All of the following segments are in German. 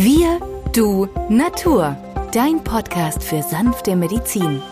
Wir, du, Natur. Dein Podcast für sanfte Medizin.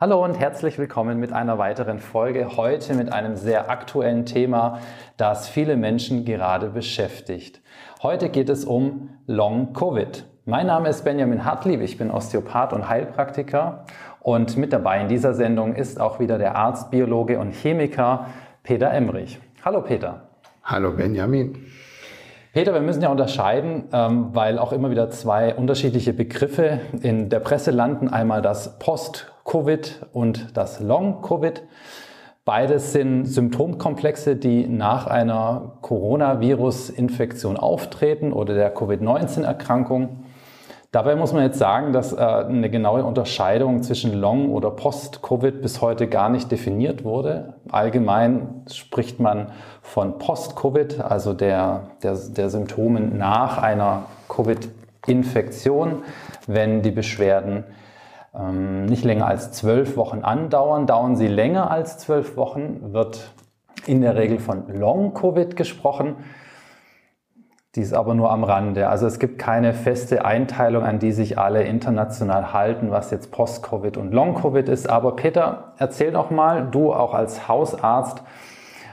Hallo und herzlich willkommen mit einer weiteren Folge. Heute mit einem sehr aktuellen Thema, das viele Menschen gerade beschäftigt. Heute geht es um Long Covid. Mein Name ist Benjamin Hartlieb, ich bin Osteopath und Heilpraktiker und mit dabei in dieser Sendung ist auch wieder der Arzt, Biologe und Chemiker Peter Emrich. Hallo Peter. Hallo Benjamin. Peter, wir müssen ja unterscheiden, ähm, weil auch immer wieder zwei unterschiedliche Begriffe in der Presse landen. Einmal das Post-Covid und das Long-Covid. Beides sind Symptomkomplexe, die nach einer Coronavirus-Infektion auftreten oder der Covid-19-Erkrankung. Dabei muss man jetzt sagen, dass äh, eine genaue Unterscheidung zwischen Long- oder Post-Covid bis heute gar nicht definiert wurde. Allgemein spricht man von Post-Covid, also der, der, der Symptomen nach einer Covid-Infektion, wenn die Beschwerden ähm, nicht länger als zwölf Wochen andauern. Dauern sie länger als zwölf Wochen, wird in der Regel von Long-Covid gesprochen. Dies aber nur am Rande. Also es gibt keine feste Einteilung, an die sich alle international halten, was jetzt Post-Covid und Long-Covid ist. Aber Peter, erzähl doch mal, du auch als Hausarzt,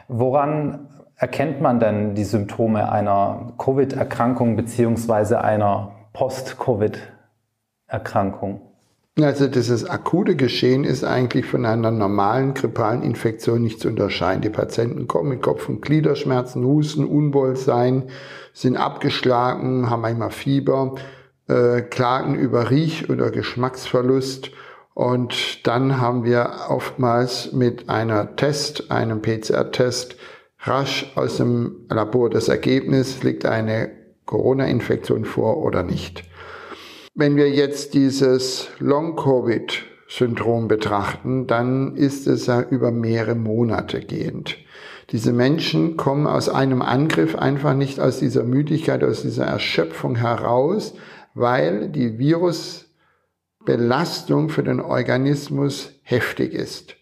woran erkennt man denn die Symptome einer Covid-Erkrankung beziehungsweise einer Post-Covid-Erkrankung? Also dieses akute Geschehen ist eigentlich von einer normalen grippalen Infektion nicht zu unterscheiden. Die Patienten kommen mit Kopf- und Gliederschmerzen, Husten, Unwohlsein, sind abgeschlagen, haben manchmal Fieber, äh, klagen über Riech- oder Geschmacksverlust. Und dann haben wir oftmals mit einer Test, einem PCR-Test, rasch aus dem Labor das Ergebnis, liegt eine Corona-Infektion vor oder nicht. Wenn wir jetzt dieses Long-Covid-Syndrom betrachten, dann ist es ja über mehrere Monate gehend. Diese Menschen kommen aus einem Angriff einfach nicht aus dieser Müdigkeit, aus dieser Erschöpfung heraus, weil die Virusbelastung für den Organismus heftig ist.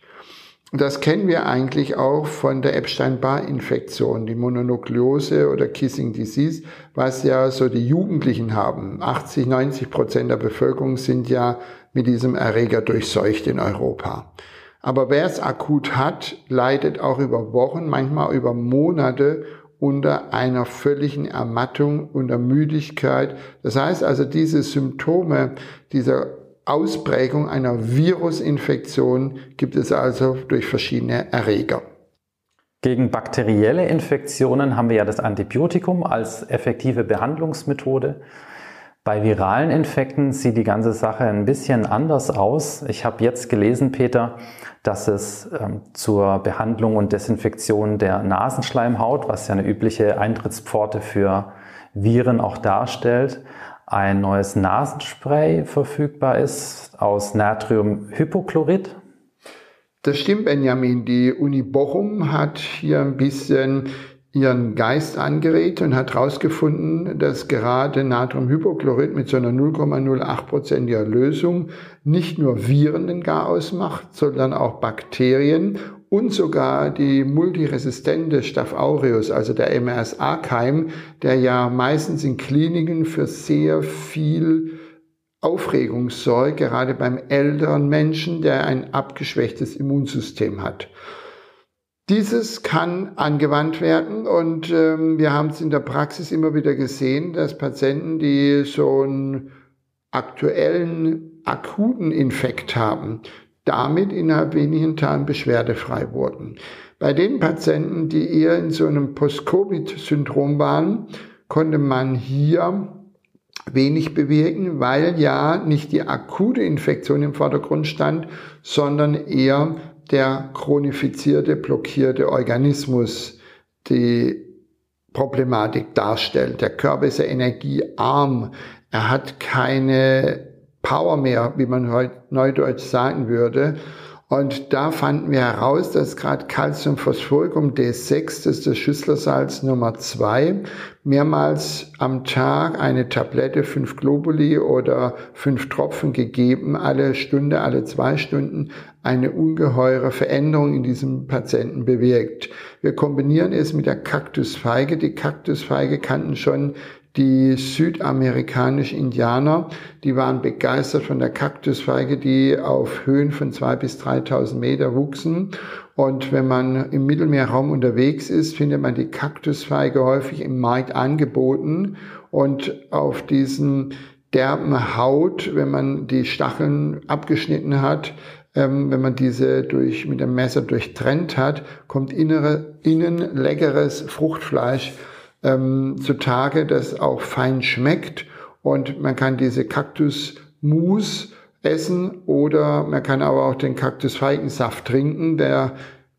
Das kennen wir eigentlich auch von der Epstein-Barr-Infektion, die Mononukleose oder Kissing Disease, was ja so die Jugendlichen haben. 80, 90 Prozent der Bevölkerung sind ja mit diesem Erreger durchseucht in Europa. Aber wer es akut hat, leidet auch über Wochen, manchmal über Monate unter einer völligen Ermattung, unter Müdigkeit. Das heißt also, diese Symptome dieser Ausprägung einer Virusinfektion gibt es also durch verschiedene Erreger. Gegen bakterielle Infektionen haben wir ja das Antibiotikum als effektive Behandlungsmethode. Bei viralen Infekten sieht die ganze Sache ein bisschen anders aus. Ich habe jetzt gelesen, Peter, dass es ähm, zur Behandlung und Desinfektion der Nasenschleimhaut, was ja eine übliche Eintrittspforte für Viren auch darstellt, ein neues Nasenspray verfügbar ist aus Natriumhypochlorid. Das stimmt, Benjamin. Die Uni Bochum hat hier ein bisschen ihren Geist angeregt und hat herausgefunden, dass gerade Natriumhypochlorid mit so einer 0,08%iger Lösung nicht nur Viren den Garaus macht, sondern auch Bakterien und sogar die multiresistente Staph aureus, also der MRSA-Keim, der ja meistens in Kliniken für sehr viel Aufregung sorgt, gerade beim älteren Menschen, der ein abgeschwächtes Immunsystem hat. Dieses kann angewandt werden und ähm, wir haben es in der Praxis immer wieder gesehen, dass Patienten, die so einen aktuellen akuten Infekt haben, damit innerhalb wenigen Tagen beschwerdefrei wurden. Bei den Patienten, die eher in so einem Post-Covid-Syndrom waren, konnte man hier wenig bewegen, weil ja nicht die akute Infektion im Vordergrund stand, sondern eher der chronifizierte, blockierte Organismus die Problematik darstellt. Der Körper ist ja energiearm. Er hat keine Power mehr, wie man heute neudeutsch sagen würde. Und da fanden wir heraus, dass gerade Calciumphosphoricum D6, das ist das Schüsslersalz Nummer zwei, mehrmals am Tag eine Tablette, fünf Globuli oder fünf Tropfen gegeben, alle Stunde, alle zwei Stunden, eine ungeheure Veränderung in diesem Patienten bewirkt. Wir kombinieren es mit der Kaktusfeige. Die Kaktusfeige kannten schon die südamerikanischen Indianer, die waren begeistert von der Kaktusfeige, die auf Höhen von zwei bis 3000 Meter wuchsen. Und wenn man im Mittelmeerraum unterwegs ist, findet man die Kaktusfeige häufig im Markt angeboten. Und auf diesen derben Haut, wenn man die Stacheln abgeschnitten hat, ähm, wenn man diese durch, mit dem Messer durchtrennt hat, kommt innere, innen leckeres Fruchtfleisch ähm, zutage, das auch fein schmeckt. Und man kann diese Kaktusmus essen oder man kann aber auch den Kaktusfeigensaft trinken, der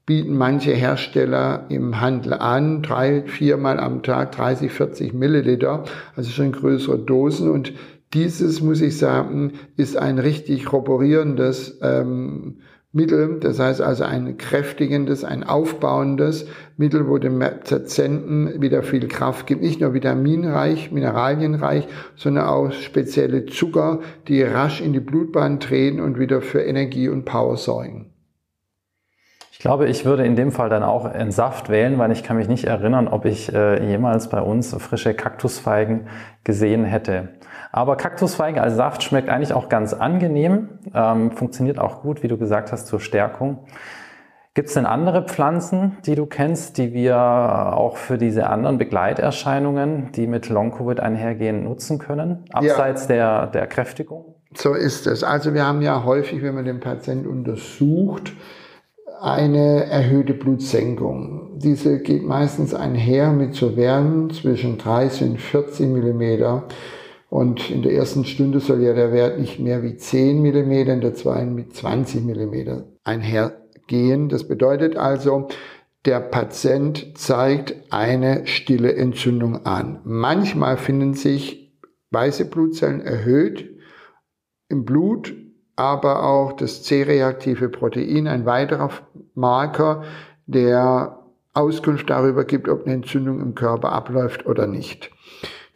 bieten manche Hersteller im Handel an, drei, viermal am Tag, 30, 40 Milliliter, also schon größere Dosen. Und dieses, muss ich sagen, ist ein richtig roborierendes ähm, Mittel, das heißt also ein kräftigendes, ein aufbauendes Mittel, wo dem Patienten wieder viel Kraft gibt. Nicht nur vitaminreich, mineralienreich, sondern auch spezielle Zucker, die rasch in die Blutbahn treten und wieder für Energie und Power sorgen. Ich glaube, ich würde in dem Fall dann auch einen Saft wählen, weil ich kann mich nicht erinnern, ob ich äh, jemals bei uns frische Kaktusfeigen gesehen hätte. Aber Kaktusfeigen als Saft schmeckt eigentlich auch ganz angenehm, ähm, funktioniert auch gut, wie du gesagt hast, zur Stärkung. Gibt es denn andere Pflanzen, die du kennst, die wir auch für diese anderen Begleiterscheinungen, die mit Long-Covid einhergehen, nutzen können, abseits ja. der, der Kräftigung? So ist es. Also wir haben ja häufig, wenn man den Patienten untersucht, eine erhöhte Blutsenkung. Diese geht meistens einher mit so Werten zwischen 30 und 40 Millimeter. Und in der ersten Stunde soll ja der Wert nicht mehr wie 10 mm, in der zweiten mit 20 mm einhergehen. Das bedeutet also, der Patient zeigt eine stille Entzündung an. Manchmal finden sich weiße Blutzellen erhöht im Blut, aber auch das C-reaktive Protein, ein weiterer Marker, der Auskunft darüber gibt, ob eine Entzündung im Körper abläuft oder nicht.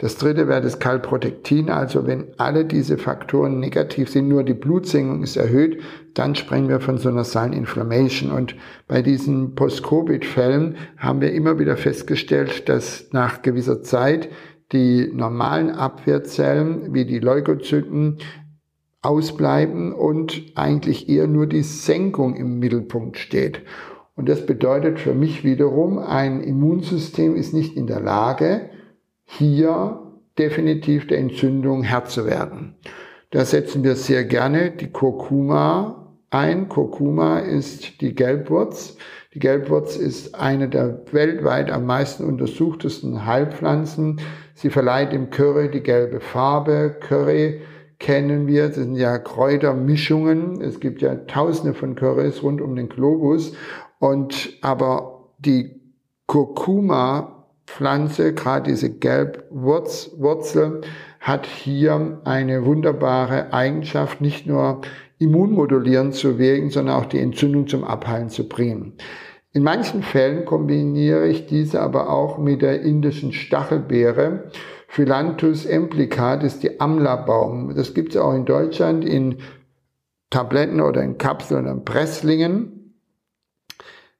Das dritte wäre das Kalprotektin, also wenn alle diese Faktoren negativ sind, nur die Blutsenkung ist erhöht, dann sprechen wir von so einer Silent Inflammation. Und bei diesen Post-Covid-Fällen haben wir immer wieder festgestellt, dass nach gewisser Zeit die normalen Abwehrzellen wie die Leukozyten ausbleiben und eigentlich eher nur die Senkung im Mittelpunkt steht. Und das bedeutet für mich wiederum, ein Immunsystem ist nicht in der Lage, hier definitiv der Entzündung Herr zu werden. Da setzen wir sehr gerne die Kurkuma ein. Kurkuma ist die Gelbwurz. Die Gelbwurz ist eine der weltweit am meisten untersuchtesten Heilpflanzen. Sie verleiht dem Curry die gelbe Farbe. Curry kennen wir, das sind ja Kräutermischungen. Es gibt ja tausende von Currys rund um den Globus. Und aber die Kurkuma Pflanze, gerade diese Gelbwurzel, hat hier eine wunderbare Eigenschaft, nicht nur immunmodulierend zu wirken, sondern auch die Entzündung zum Abheilen zu bringen. In manchen Fällen kombiniere ich diese aber auch mit der indischen Stachelbeere. Philanthus emplica, das ist die Amla-Baum. Das gibt es auch in Deutschland in Tabletten oder in Kapseln und Presslingen.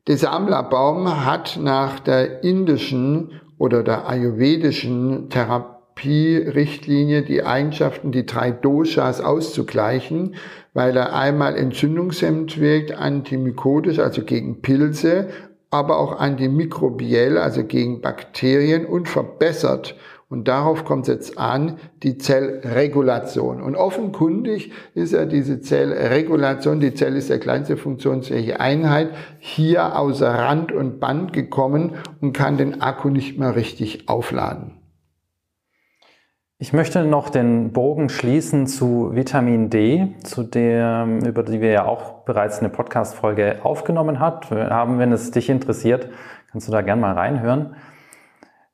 Der Samlerbaum hat nach der indischen oder der ayurvedischen Therapierichtlinie die Eigenschaften, die drei Doshas auszugleichen, weil er einmal entzündungshemmend wirkt, antimykotisch, also gegen Pilze, aber auch antimikrobiell, also gegen Bakterien und verbessert und darauf kommt es jetzt an, die Zellregulation. Und offenkundig ist ja diese Zellregulation, die Zelle ist der kleinste funktionsfähige Einheit, hier außer Rand und Band gekommen und kann den Akku nicht mehr richtig aufladen. Ich möchte noch den Bogen schließen zu Vitamin D, zu der, über die wir ja auch bereits eine Podcast-Folge aufgenommen haben. Wenn es dich interessiert, kannst du da gerne mal reinhören.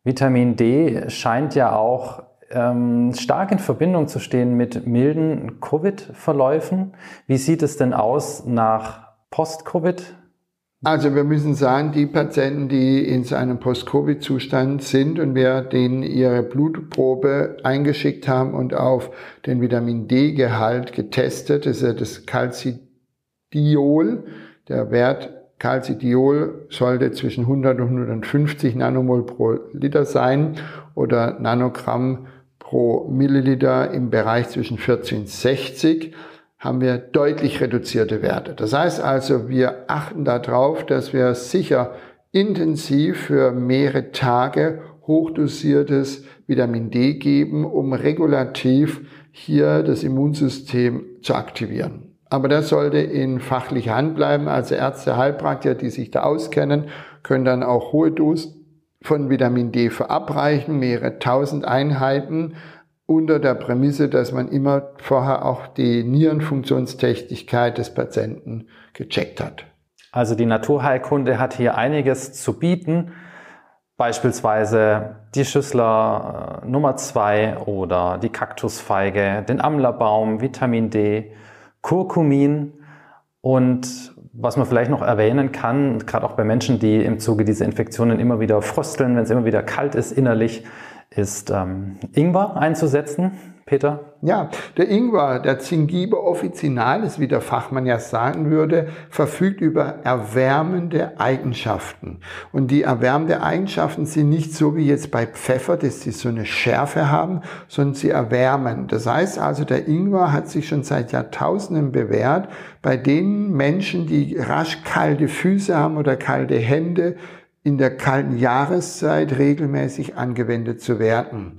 Vitamin D scheint ja auch ähm, stark in Verbindung zu stehen mit milden Covid-Verläufen. Wie sieht es denn aus nach Post-Covid? Also wir müssen sagen, die Patienten, die in so einem Post-Covid-Zustand sind und wir denen ihre Blutprobe eingeschickt haben und auf den Vitamin D-Gehalt getestet, das ist ja das Calcidiol, der Wert Calcidiol sollte zwischen 100 und 150 Nanomol pro Liter sein oder Nanogramm pro Milliliter im Bereich zwischen 40 und 60 haben wir deutlich reduzierte Werte. Das heißt also, wir achten darauf, dass wir sicher intensiv für mehrere Tage hochdosiertes Vitamin D geben, um regulativ hier das Immunsystem zu aktivieren. Aber das sollte in fachlicher Hand bleiben. Also Ärzte, Heilpraktiker, die sich da auskennen, können dann auch hohe Dosen von Vitamin D verabreichen, mehrere tausend Einheiten unter der Prämisse, dass man immer vorher auch die Nierenfunktionstechtigkeit des Patienten gecheckt hat. Also die Naturheilkunde hat hier einiges zu bieten, beispielsweise die Schüssler äh, Nummer 2 oder die Kaktusfeige, den Amlerbaum, Vitamin D, Kurkumin und was man vielleicht noch erwähnen kann, gerade auch bei Menschen, die im Zuge dieser Infektionen immer wieder frösteln, wenn es immer wieder kalt ist innerlich, ist ähm, Ingwer einzusetzen. Peter? Ja, der Ingwer, der Zingiber officinalis, wie der Fachmann ja sagen würde, verfügt über erwärmende Eigenschaften. Und die erwärmende Eigenschaften sind nicht so wie jetzt bei Pfeffer, dass sie so eine Schärfe haben, sondern sie erwärmen. Das heißt also, der Ingwer hat sich schon seit Jahrtausenden bewährt, bei den Menschen, die rasch kalte Füße haben oder kalte Hände, in der kalten Jahreszeit regelmäßig angewendet zu werden.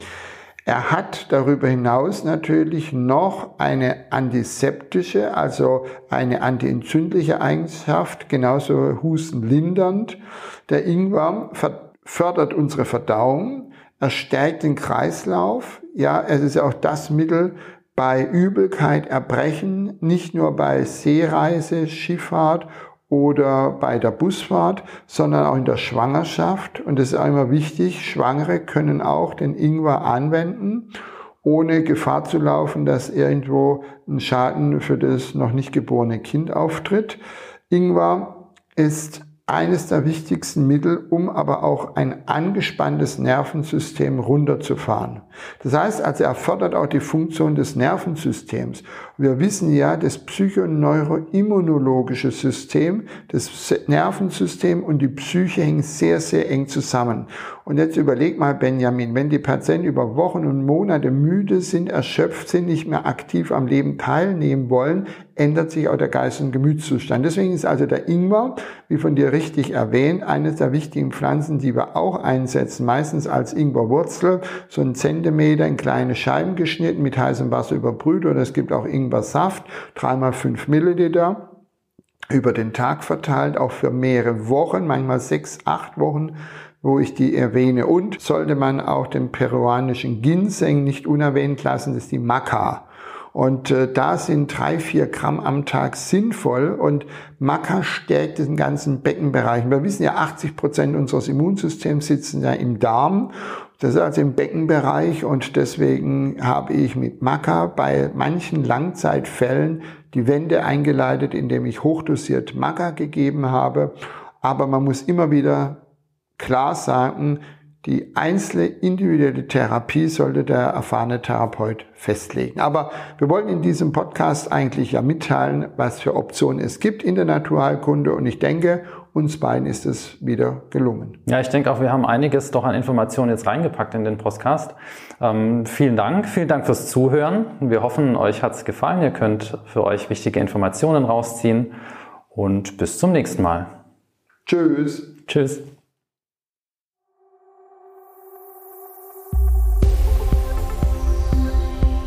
Er hat darüber hinaus natürlich noch eine antiseptische, also eine antientzündliche Eigenschaft, genauso hustenlindernd. Der Ingwer fördert unsere Verdauung, er stärkt den Kreislauf. Ja, es ist auch das Mittel bei Übelkeit, Erbrechen, nicht nur bei Seereise, Schifffahrt oder bei der Busfahrt, sondern auch in der Schwangerschaft. Und es ist auch immer wichtig, Schwangere können auch den Ingwer anwenden, ohne Gefahr zu laufen, dass irgendwo ein Schaden für das noch nicht geborene Kind auftritt. Ingwer ist eines der wichtigsten Mittel, um aber auch ein angespanntes Nervensystem runterzufahren. Das heißt also, er fördert auch die Funktion des Nervensystems. Wir wissen ja, das psychoneuroimmunologische System, das Nervensystem und die Psyche hängen sehr, sehr eng zusammen. Und jetzt überleg mal, Benjamin, wenn die Patienten über Wochen und Monate müde sind, erschöpft sind, nicht mehr aktiv am Leben teilnehmen wollen, ändert sich auch der Geist- und Gemütszustand. Deswegen ist also der Ingwer, wie von dir richtig erwähnt, eines der wichtigen Pflanzen, die wir auch einsetzen, meistens als Ingwerwurzel, so ein Zentimeter in kleine Scheiben geschnitten, mit heißem Wasser überbrüht oder es gibt auch Ingwersaft, dreimal fünf Milliliter über den Tag verteilt, auch für mehrere Wochen, manchmal sechs, acht Wochen, wo ich die erwähne. Und sollte man auch den peruanischen Ginseng nicht unerwähnt lassen, das ist die Maca. Und äh, da sind drei, vier Gramm am Tag sinnvoll und Maca stärkt den ganzen Beckenbereich. Wir wissen ja, 80 Prozent unseres Immunsystems sitzen ja im Darm. Das ist also im Beckenbereich und deswegen habe ich mit Maca bei manchen Langzeitfällen die Wende eingeleitet, indem ich hochdosiert Maca gegeben habe. Aber man muss immer wieder klar sagen, die einzelne individuelle Therapie sollte der erfahrene Therapeut festlegen. Aber wir wollen in diesem Podcast eigentlich ja mitteilen, was für Optionen es gibt in der Naturheilkunde. Und ich denke, uns beiden ist es wieder gelungen. Ja, ich denke auch, wir haben einiges doch an Informationen jetzt reingepackt in den Podcast. Ähm, vielen Dank, vielen Dank fürs Zuhören. Wir hoffen, euch hat es gefallen. Ihr könnt für euch wichtige Informationen rausziehen. Und bis zum nächsten Mal. Tschüss. Tschüss.